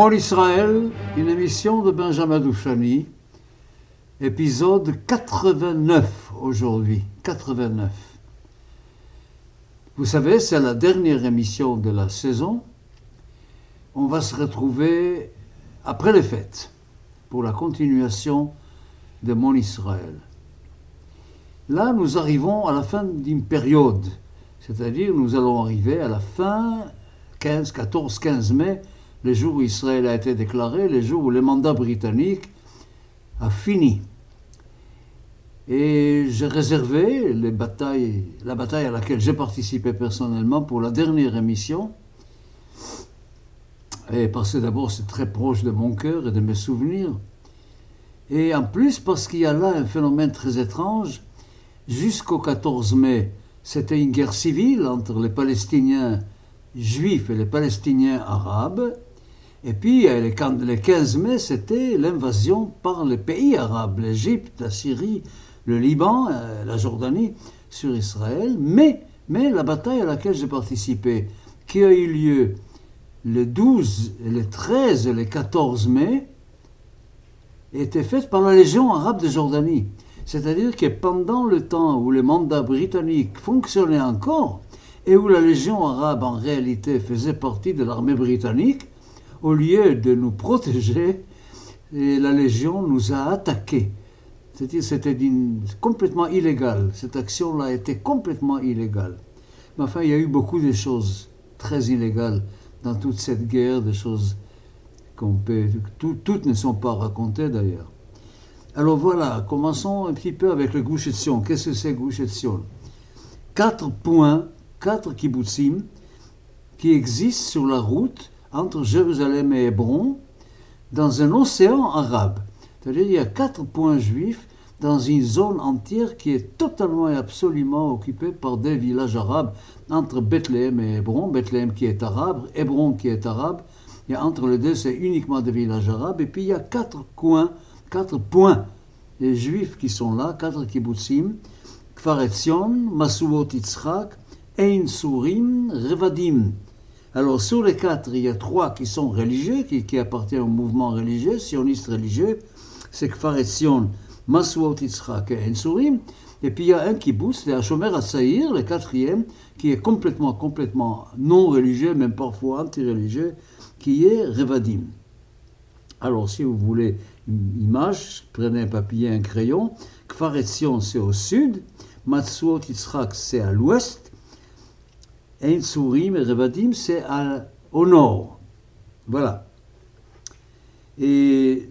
Mon Israël, une émission de Benjamin Douchani, épisode 89 aujourd'hui, 89. Vous savez, c'est la dernière émission de la saison. On va se retrouver après les fêtes pour la continuation de Mon Israël. Là, nous arrivons à la fin d'une période, c'est-à-dire nous allons arriver à la fin 15, 14, 15 mai, le jour où Israël a été déclaré, le jour où le mandat britannique a fini. Et j'ai réservé la bataille à laquelle j'ai participé personnellement pour la dernière émission. Et parce que d'abord c'est très proche de mon cœur et de mes souvenirs. Et en plus parce qu'il y a là un phénomène très étrange. Jusqu'au 14 mai, c'était une guerre civile entre les Palestiniens juifs et les Palestiniens arabes. Et puis, le 15 mai, c'était l'invasion par les pays arabes, l'Égypte, la Syrie, le Liban, euh, la Jordanie, sur Israël. Mais, mais la bataille à laquelle j'ai participé, qui a eu lieu le 12, le 13 et le 14 mai, était faite par la Légion arabe de Jordanie. C'est-à-dire que pendant le temps où les mandats britanniques fonctionnaient encore, et où la Légion arabe en réalité faisait partie de l'armée britannique, au lieu de nous protéger, la Légion nous a attaqués. C'était complètement illégal. Cette action-là était complètement illégale. Mais enfin, il y a eu beaucoup de choses très illégales dans toute cette guerre, des choses qu'on peut... toutes ne sont pas racontées d'ailleurs. Alors voilà, commençons un petit peu avec le Gush Qu'est-ce que c'est Gush Quatre points, quatre kibbutzim qui existent sur la route entre Jérusalem et Hébron dans un océan arabe. C'est-à-dire qu'il y a quatre points juifs dans une zone entière qui est totalement et absolument occupée par des villages arabes entre Bethléem et Hébron. Bethléem qui est arabe, Hébron qui est arabe. Et entre les deux, c'est uniquement des villages arabes. Et puis il y a quatre coins, quatre points, les juifs qui sont là, quatre kibbutzim, Kfar Etzion, Masuot Yitzchak, Ein Surim, Revadim. Alors, sur les quatre, il y a trois qui sont religieux, qui, appartiennent au mouvement religieux, sioniste religieux. C'est Kfar Etzion, Masuot Yitzchak et Ensurim. Et puis il y a un kibbutz, c'est Hashomer Assaïr, le quatrième, qui est complètement, complètement non religieux, même parfois anti-religieux, qui est Revadim. Alors, si vous voulez une image, prenez un papier, un crayon. Kfar Etzion, c'est au sud. Matsuot Yitzchak, c'est à l'ouest. Ein Sourim et Revadim, c'est au nord. Voilà. Et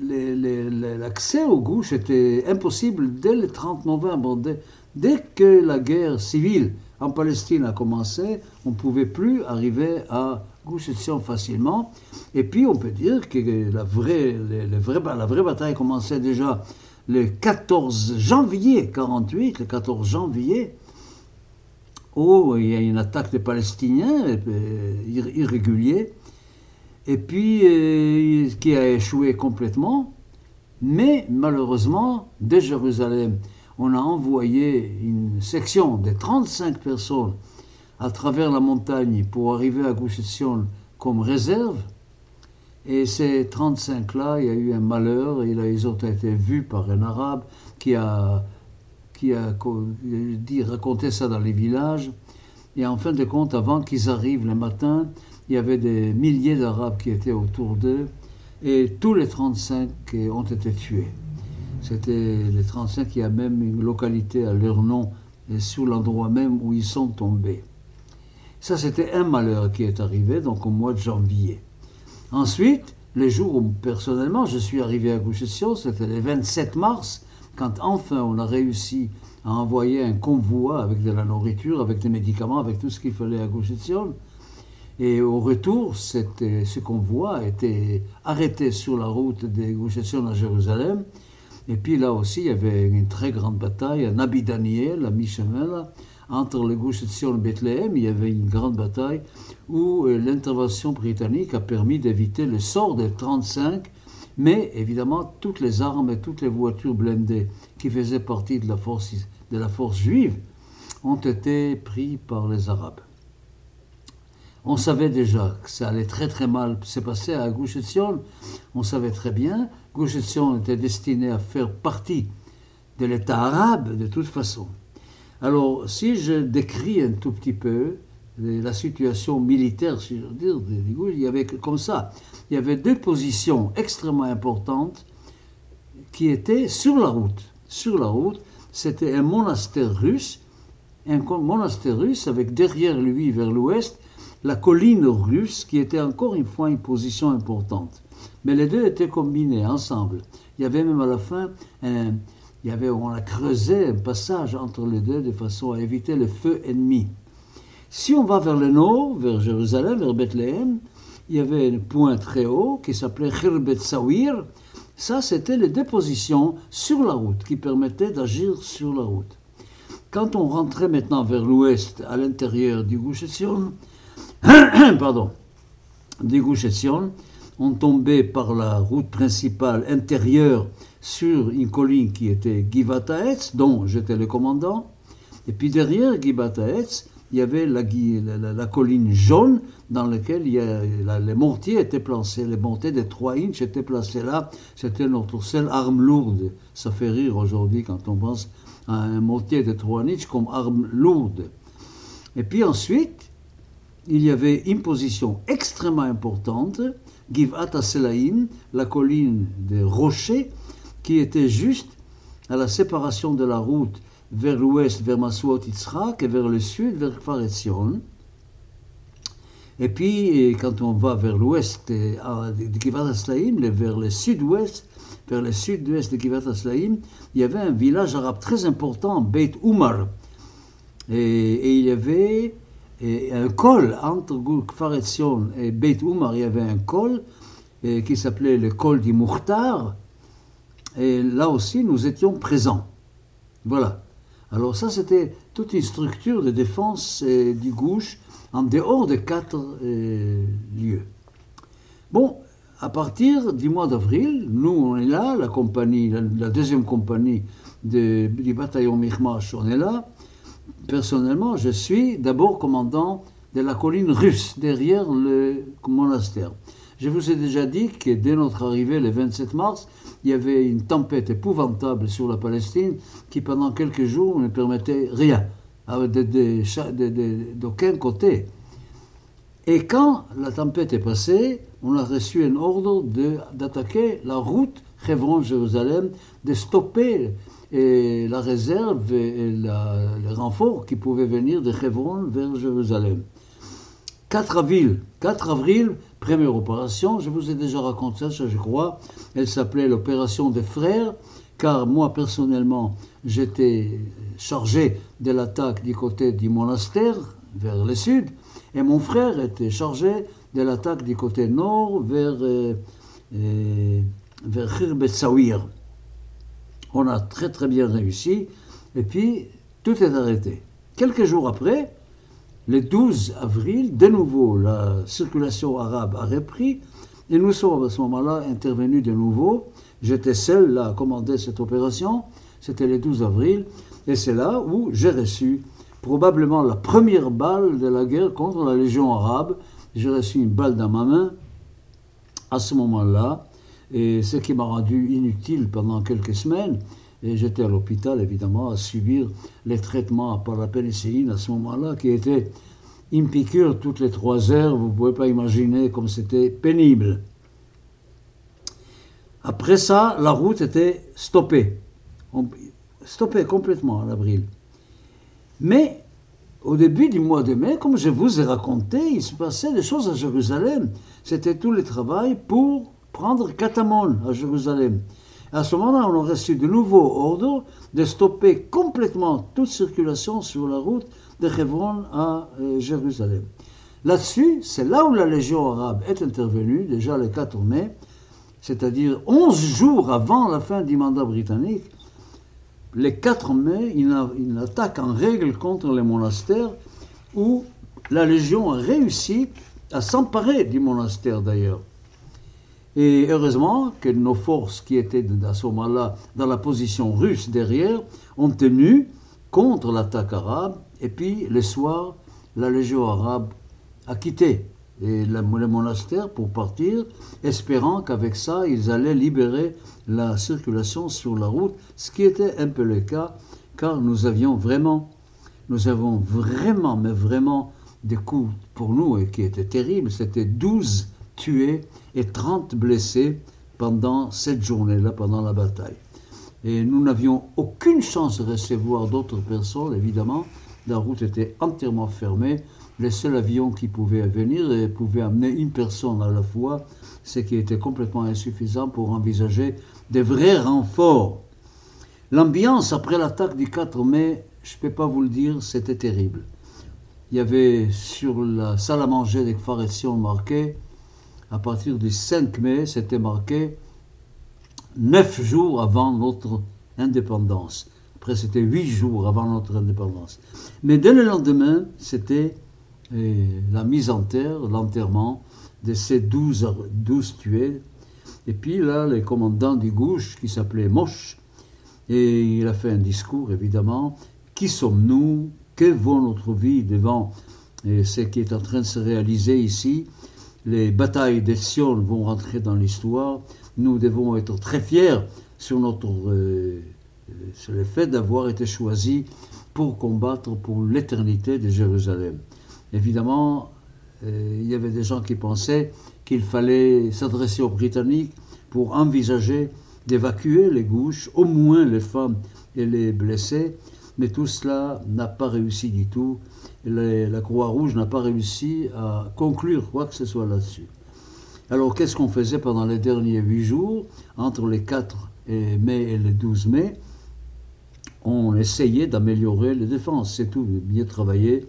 l'accès aux gouches était impossible dès le 30 novembre. Dès, que la guerre civile en Palestine a commencé, on ne pouvait plus arriver à Gush facilement. Et puis on peut dire que la vraie, la vraie bataille commençait déjà le 14 janvier 48, le 14 janvier où il y a une attaque des Palestiniens euh, irrégulière, et puis euh, qui a échoué complètement. Mais malheureusement, de Jérusalem, on a envoyé une section de 35 personnes à travers la montagne pour arriver à Gush comme réserve. Et ces 35-là, il y a eu un malheur, ils ont été vus par un arabe qui a qui a dit, raconté ça dans les villages. Et en fin de compte, avant qu'ils arrivent le matin, il y avait des milliers d'Arabes qui étaient autour d'eux et tous les 35 ont été tués. C'était les 35, il y a même une localité à leur nom, sous l'endroit même où ils sont tombés. Ça, c'était un malheur qui est arrivé, donc au mois de janvier. Ensuite, les jours où personnellement je suis arrivé à Gouchetion, c'était le 27 mars, quand enfin on a réussi à envoyer un convoi avec de la nourriture, avec des médicaments, avec tout ce qu'il fallait à Gush et au retour, ce convoi a été arrêté sur la route de Gush à Jérusalem. Et puis là aussi, il y avait une très grande bataille à Nabi Daniel, à mi entre le Gush et Bethléem. Il y avait une grande bataille où euh, l'intervention britannique a permis d'éviter le sort des 35 mais évidemment, toutes les armes et toutes les voitures blindées qui faisaient partie de la force, juive ont été prises par les Arabes. On savait déjà que ça allait très très mal se passer à Gush. On savait très bien. Gush Etzion était destiné à faire partie de l'État arabe de toute façon. Alors, si je décris un tout petit peu la situation militaire, si je veux dire, il y avait comme ça. Il y avait deux positions extrêmement importantes qui étaient sur la route. Sur la route, c'était un monastère russe, un monastère russe avec derrière lui, vers l'ouest, la colline russe qui était encore une fois une position importante. Mais les deux étaient combinés ensemble. Il y avait même à la fin il y avait, on a creusé un passage entre les deux de façon à éviter le feu ennemi. Si on va vers le nord, vers Jérusalem, vers Bethléem, il y avait un point très haut qui s'appelait Khirbet Sawir. Ça, c'était les dépositions sur la route qui permettaient d'agir sur la route. Quand on rentrait maintenant vers l'ouest, à l'intérieur du Gush pardon, du on tombait par la route principale intérieure sur une colline qui était Givataetz, dont j'étais le commandant. Et puis derrière Givataetz, il y avait la, la, colline jaune dans laquelle les mortiers étaient placés, les mortiers de 3 inches étaient placés là. C'était notre seule arme lourde. Ça fait rire aujourd'hui quand on pense à un mortier de 3 inches comme arme lourde. Et puis ensuite, il y avait une position extrêmement importante, Givat Selaim, la colline des rochers, qui était juste à la séparation de la route vers l'ouest, vers Masuot Yitzhak, et vers le sud, vers Kfar Et puis, quand on va vers l'ouest de Kivat Aslaim, vers le sud-ouest, vers le sud-ouest de Kivat Aslaim, il y avait un village arabe très important, Beit Umar. Et, il y avait un col entre Kfar et Beit Umar, il y avait un col qui s'appelait le col du Mukhtar. Et là aussi, nous étions présents. Voilà. Alors ça, c'était toute une structure de défense euh, du gauche en dehors de quatre euh, lieux. Bon, à partir du mois d'avril, nous, on est là, la compagnie, la, deuxième compagnie du bataillon Mikhmash, on est là. Personnellement, je suis d'abord commandant de la colline russe, derrière le monastère. Je vous ai déjà dit que dès notre arrivée le 27 mars, il y avait une tempête épouvantable sur la Palestine qui pendant quelques jours ne permettait rien, d'aucun côté. Et quand la tempête est passée, on a reçu un ordre d'attaquer la route Hebron-Jérusalem, de stopper et la réserve et les renforts qui pouvaient venir de Hebron vers Jérusalem. 4 avril, 4 avril, première opération, je vous ai déjà raconté ça, je crois. Elle s'appelait l'opération des frères, car moi personnellement, j'étais chargé de l'attaque du côté du monastère, vers le sud, et mon frère était chargé de l'attaque du côté nord, vers, euh, euh, vers. On a très très bien réussi, et puis tout est arrêté. Quelques jours après, le 12 avril, de nouveau, la circulation arabe a repris et nous sommes à ce moment-là intervenus de nouveau. J'étais seul là à commander cette opération, c'était le 12 avril, et c'est là où j'ai reçu probablement la première balle de la guerre contre la Légion arabe. J'ai reçu une balle dans ma main à ce moment-là, et ce qui m'a rendu inutile pendant quelques semaines. Et j'étais à l'hôpital, évidemment, à subir les traitements par la pénicilline à ce moment-là, qui était une piqûre toutes les trois heures. Vous ne pouvez pas imaginer comme c'était pénible. Après ça, la route était stoppée. stoppée complètement en avril. Mais au début du mois de mai, comme je vous ai raconté, il se passait des choses à Jérusalem. C'était tout le travail pour prendre Katamon à Jérusalem. À ce moment-là, on a reçu de nouveaux ordres de stopper complètement toute circulation sur la route de Hebron à euh, Jérusalem. Là-dessus, c'est là où la Légion arabe est intervenue, déjà le 4 mai, c'est-à-dire 11 jours avant la fin du mandat britannique. Le 4 mai, une attaque en règle contre les monastères où la Légion a réussi à s'emparer du monastère d'ailleurs. Et heureusement que nos forces qui étaient à ce moment-là dans la position russe derrière ont tenu contre l'attaque arabe. Et puis le soir, la Légion arabe à quitter et le monastère pour partir, espérant qu'avec ça, ils allaient libérer la circulation sur la route, ce qui était un peu le cas, car nous avions vraiment, nous avons vraiment, mais vraiment des coups pour nous et qui étaient terribles. C'était 12 tués et 30 blessés pendant cette journée-là, pendant la bataille. Et nous n'avions aucune chance de recevoir d'autres personnes, évidemment. La route était entièrement fermée les seuls avions qui pouvaient venir pouvaient amener une personne à la fois, ce qui était complètement insuffisant pour envisager des vrais renforts. L'ambiance après l'attaque du 4 mai, je ne peux pas vous le dire, c'était terrible. Il y avait sur la salle à manger des Kfaretsion marqué, à partir du 5 mai, c'était marqué neuf jours avant notre indépendance. Après, c'était huit jours avant notre indépendance. Mais dès le lendemain, c'était et la mise en terre, l'enterrement de ces douze, tués. Et puis là, le commandant du gauche, qui s'appelait Moche, et il a fait un discours, évidemment. Qui sommes-nous? Que vaut notre vie devant ce qui est en train de se réaliser ici? Les batailles des Sion vont rentrer dans l'histoire. Nous devons être très fiers sur, notre, euh, sur le fait d'avoir été choisis pour combattre pour l'éternité de Jérusalem. Évidemment, euh, il y avait des gens qui pensaient qu'il fallait s'adresser aux Britanniques pour envisager d'évacuer les gauches, au moins les femmes et les blessés, mais tout cela n'a pas réussi du tout. La Croix-Rouge n'a pas réussi à conclure quoi que ce soit là-dessus. Alors qu'est-ce qu'on faisait pendant les derniers huit jours, entre les 4 mai et les 12 mai On essayait d'améliorer les défenses, c'est tout, bien travailler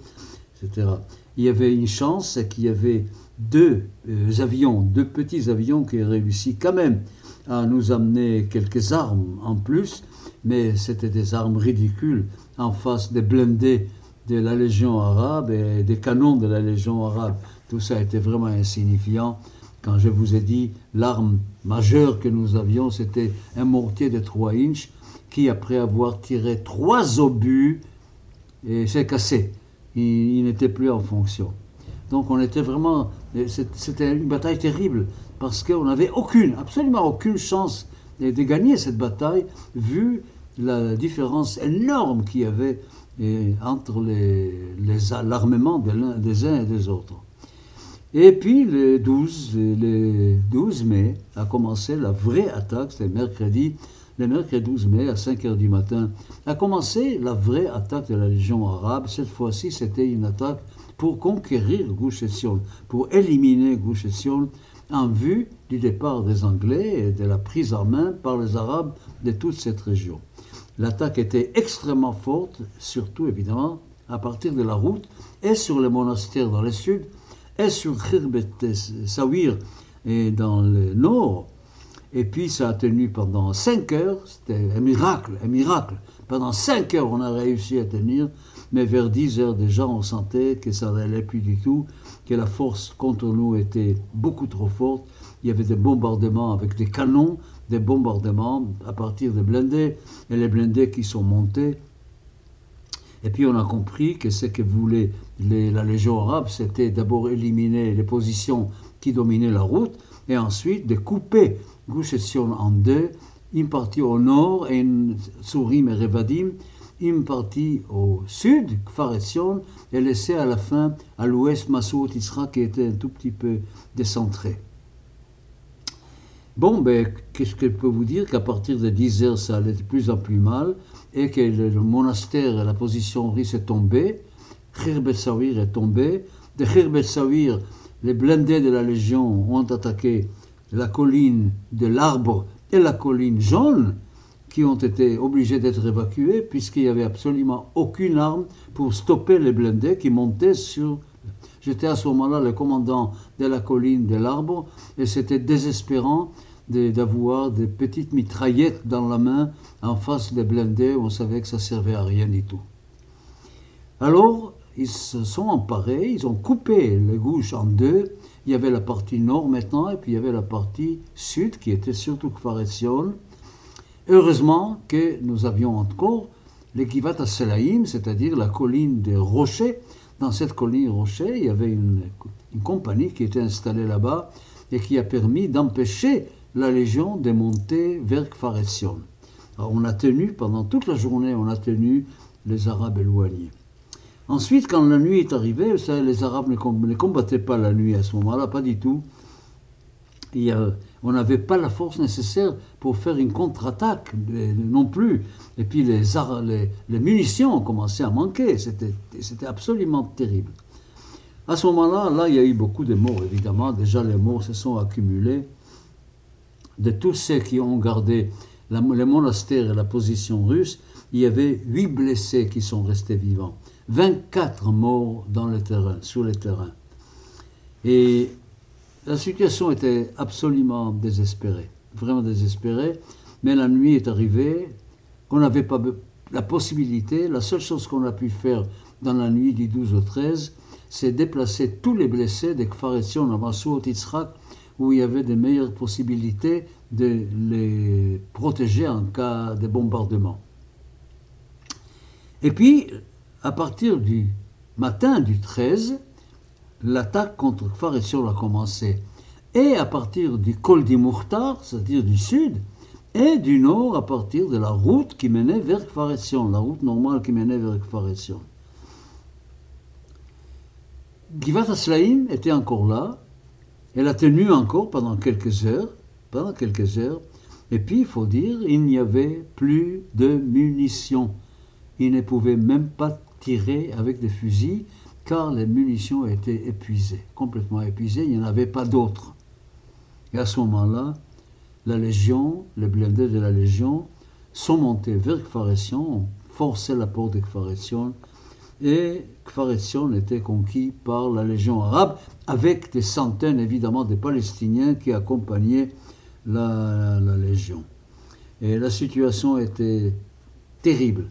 il y avait une chance, c'est qu'il y avait deux euh, avions, deux petits avions qui réussi quand même à nous amener quelques armes en plus, mais c'était des armes ridicules en face des blindés de la Légion arabe et des canons de la Légion arabe. Tout ça était vraiment insignifiant. Quand je vous ai dit l'arme majeure que nous avions, c'était un mortier de 3 inches qui, après avoir tiré trois obus, s'est cassé il, n'était plus en fonction. Donc on était vraiment, c'était une bataille terrible parce qu'on n'avait aucune, absolument aucune chance de, gagner cette bataille vu la différence énorme qu'il y avait entre l'armement les, des uns et des autres. Et puis le 12, le 12 mai a commencé la vraie attaque, c'était mercredi, le mercredi 12 mai, à 5 heures du matin, a commencé la vraie attaque de la Légion arabe. Cette fois-ci, c'était une attaque pour conquérir Gush pour éliminer Gush en vue du départ des Anglais et de la prise en main par les Arabes de toute cette région. L'attaque était extrêmement forte, surtout évidemment à partir de la route et sur les monastères dans le sud et sur Khirbet Sawir et dans le nord et puis ça a tenu pendant cinq heures, c'était un miracle, un miracle. Pendant cinq heures, on a réussi à tenir, mais vers 10 heures déjà, on sentait que ça n'allait plus du tout, que la force contre nous était beaucoup trop forte. Il y avait des bombardements avec des canons, des bombardements à partir des blindés, et les blindés qui sont montés. Et puis on a compris que ce que voulait la Légion arabe, c'était d'abord éliminer les positions qui dominaient la route, et ensuite de couper Gush en deux, une partie au nord, et une Sourim et Revadim, une partie au sud, Kfar et laissé à la fin à l'ouest Masoud Isra qui était un tout petit peu décentré. Bon, ben, qu'est-ce que je peux vous dire Qu'à partir de 10 heures, ça allait de plus en plus mal et que le, monastère la position russe est tombée. Khirbet Sawir est tombé. De Khirbet Sawir, les blindés de la Légion ont attaqué la colline de l'arbre et la colline jaune, qui ont été obligés d'être évacués puisqu'il n'y avait absolument aucune arme pour stopper les blindés qui montaient sur... J'étais à ce moment-là le commandant de la colline de l'arbre et c'était désespérant d'avoir des petites mitraillettes dans la main en face des blindés on savait que ça servait à rien du tout. Alors, ils se sont emparés, ils ont coupé les gauches en deux il y avait la partie nord maintenant, et puis il y avait la partie sud, qui était surtout Kfaretzion. Heureusement que nous avions encore l'Ekivat Selaim, c'est-à-dire la colline des rochers, dans cette colline rocher, il y avait une, une compagnie qui était installée là-bas et qui a permis d'empêcher la Légion de monter vers Kfaretsion. on a tenu, pendant toute la journée, on a tenu les Arabes éloignés. Ensuite, quand la nuit est arrivée, les Arabes ne combattaient pas la nuit à ce moment-là, pas du tout. on n'avait pas la force nécessaire pour faire une contre-attaque non plus. Et puis les, les, munitions ont commencé à manquer. C'était absolument terrible. À ce moment-là, là, il y a eu beaucoup de morts, évidemment. Déjà, les morts se sont accumulés. De tous ceux qui ont gardé la, les monastères et la position russe, il y avait huit blessés qui sont restés vivants. 24 morts dans le terrain, sur le terrain. Et la situation était absolument désespérée, vraiment désespérée. Mais la nuit est arrivée, on n'avait pas la possibilité, la seule chose qu'on a pu faire dans la nuit du 12 au 13, c'est déplacer tous les blessés des Kfaretion à Massoud Yitzhak, où il y avait des meilleures possibilités de les protéger en cas de bombardement. Et puis, à partir du matin du 13, l'attaque contre Kfaretion a commencé. Et à partir du col du Mourtar, c'est-à-dire du sud, et du nord à partir de la route qui menait vers Kfaretion, la route normale qui menait vers Kfaretion. Givat Aslaim était encore là. Elle a tenu encore pendant quelques heures. Pendant quelques heures. Et puis, il faut dire, il n'y avait plus de munitions. Il ne pouvait même pas tirer avec des fusils car les munitions étaient épuisées, complètement épuisées. Il n'y en avait pas d'autres. Et à ce moment-là, la Légion, les blindés de la Légion, sont montés vers Kfaretion, ont forcé la porte de Kfaretion et Kfaretzion était conquis par la Légion arabe, avec des centaines évidemment de Palestiniens qui accompagnaient la, Légion. Et la situation était terrible.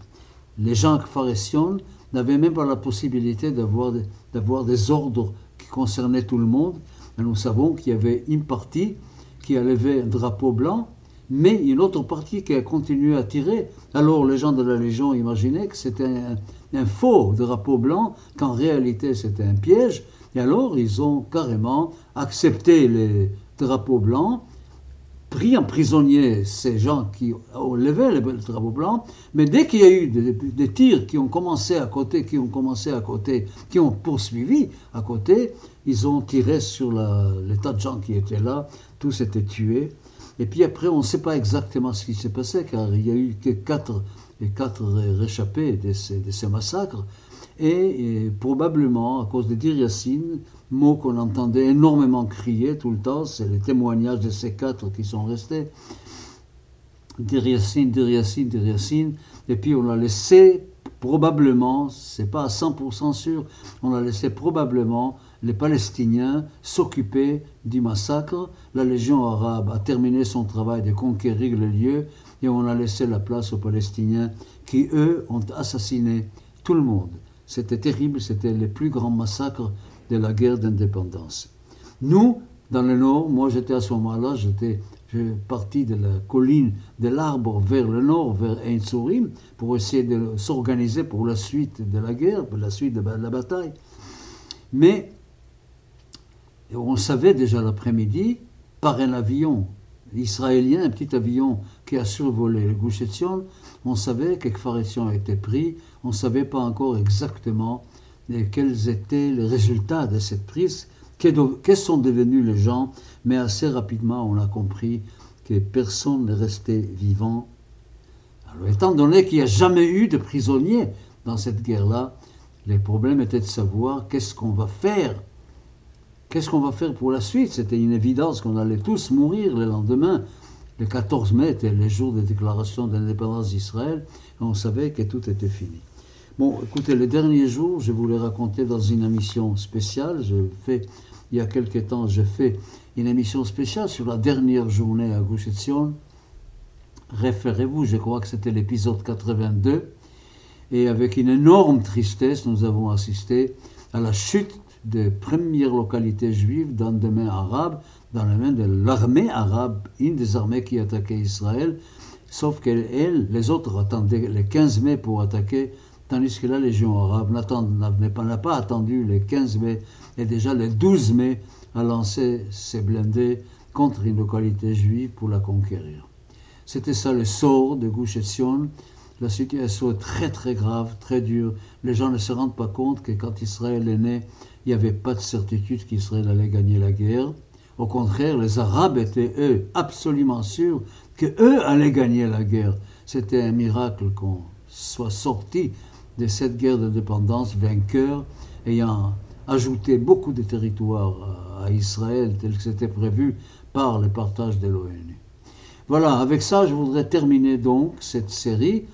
Les gens Kfaretzion n'avaient même pas la possibilité d'avoir des ordres qui concernaient tout le monde. Et nous savons qu'il y avait une partie qui a levé un drapeau blanc mais une autre partie qui a continué à tirer. Alors les gens de la Légion imaginaient que c'était un, faux drapeau blanc, qu'en réalité c'était un piège, et alors ils ont carrément accepté les drapeaux blancs, pris en prisonnier ces gens qui ont levé le drapeau blanc, mais dès qu'il y a eu des, tirs qui ont commencé à côté, qui ont commencé à côté, qui ont poursuivi à côté, ils ont tiré sur les tas de gens qui étaient là, tous étaient tués. Et puis après, on ne sait pas exactement ce qui s'est passé, car il y a eu que quatre, quatre réchappés de ces, de massacres. Et, probablement, à cause de Dir mot qu'on entendait énormément crier tout le temps, c'est les témoignages de ces quatre qui sont restés. Dir Yassin, Dir Et puis on a laissé probablement, c'est pas à 100% sûr, on a laissé probablement les Palestiniens s'occupaient du massacre. La Légion arabe a terminé son travail de conquérir le lieu et on a laissé la place aux Palestiniens qui, eux, ont assassiné tout le monde. C'était terrible, c'était le plus grand massacre de la guerre d'indépendance. Nous, dans le nord, moi j'étais à ce moment-là, j'étais parti de la colline de l'arbre vers le nord, vers Ein pour essayer de s'organiser pour la suite de la guerre, pour la suite de la bataille. Mais on savait déjà l'après-midi, par un avion israélien, un petit avion qui a survolé le Gush on savait que Kfaretzion était pris, on ne savait pas encore exactement quels étaient les résultats de cette prise, quels sont devenus les gens, mais assez rapidement on a compris que personne n'est resté vivant. Alors, étant donné qu'il n'y a jamais eu de prisonniers dans cette guerre-là, les problèmes étaient de savoir qu'est-ce qu'on va faire Qu'est-ce qu'on va faire pour la suite? C'était une évidence qu'on allait tous mourir le lendemain. Le 14 mai était le jour de déclaration d'indépendance d'Israël. Et on savait que tout était fini. Bon, écoutez, les derniers jours, je vous les raconter dans une émission spéciale. Je fais, il y a quelque temps, j'ai fait une émission spéciale sur la dernière journée à Gush Référez-vous, je crois que c'était l'épisode 82. Et avec une énorme tristesse, nous avons assisté à la chute des premières localités juives dans le domaine arabe, dans les mains de l'armée arabe, une des armées qui attaquait Israël, sauf qu'elle, les autres attendaient le 15 mai pour attaquer tandis que la Légion arabe n'a pas attendu le 15 mai et déjà le 12 mai a lancé ses blindés contre une localité juive pour la conquérir. C'était ça le sort de Gush Etzion. La situation est très très grave, très dure. Les gens ne se rendent pas compte que quand Israël est né, il n'y avait pas de certitude qu'Israël allait gagner la guerre. Au contraire, les Arabes étaient, eux, absolument sûrs qu'eux allaient gagner la guerre. C'était un miracle qu'on soit sorti de cette guerre d'indépendance vainqueur, ayant ajouté beaucoup de territoires à Israël tel que c'était prévu par le partage de l'ONU. Voilà, avec ça, je voudrais terminer donc cette série,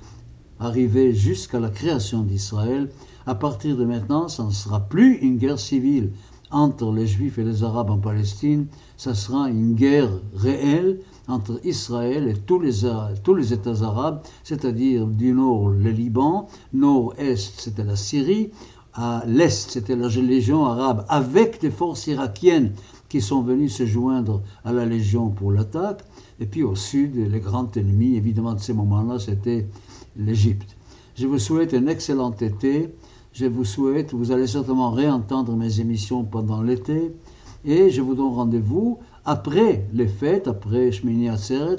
arriver jusqu'à la création d'Israël. À partir de maintenant, ça ne sera plus une guerre civile entre les Juifs et les Arabes en Palestine, ça sera une guerre réelle entre Israël et tous les, tous les États arabes, c'est-à-dire du nord le Liban, nord-est c'était la Syrie, à l'est c'était la Légion arabe avec des forces irakiennes qui sont venues se joindre à la Légion pour l'attaque, et puis au sud, les grands ennemis, évidemment de ces moments-là, c'était l'Égypte. Je vous souhaite un excellent été. Je vous souhaite, vous allez certainement réentendre mes émissions pendant l'été. Et je vous donne rendez-vous après les fêtes, après Shmini Atzeret,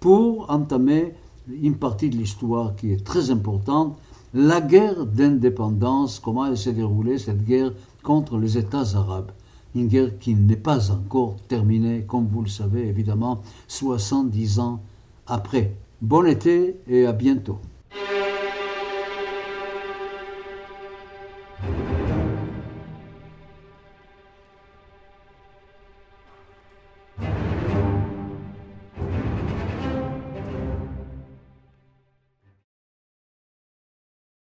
pour entamer une partie de l'histoire qui est très importante, la guerre d'indépendance, comment elle s'est déroulée, cette guerre contre les États arabes. Une guerre qui n'est pas encore terminée, comme vous le savez évidemment, 70 ans après. Bon été et à bientôt.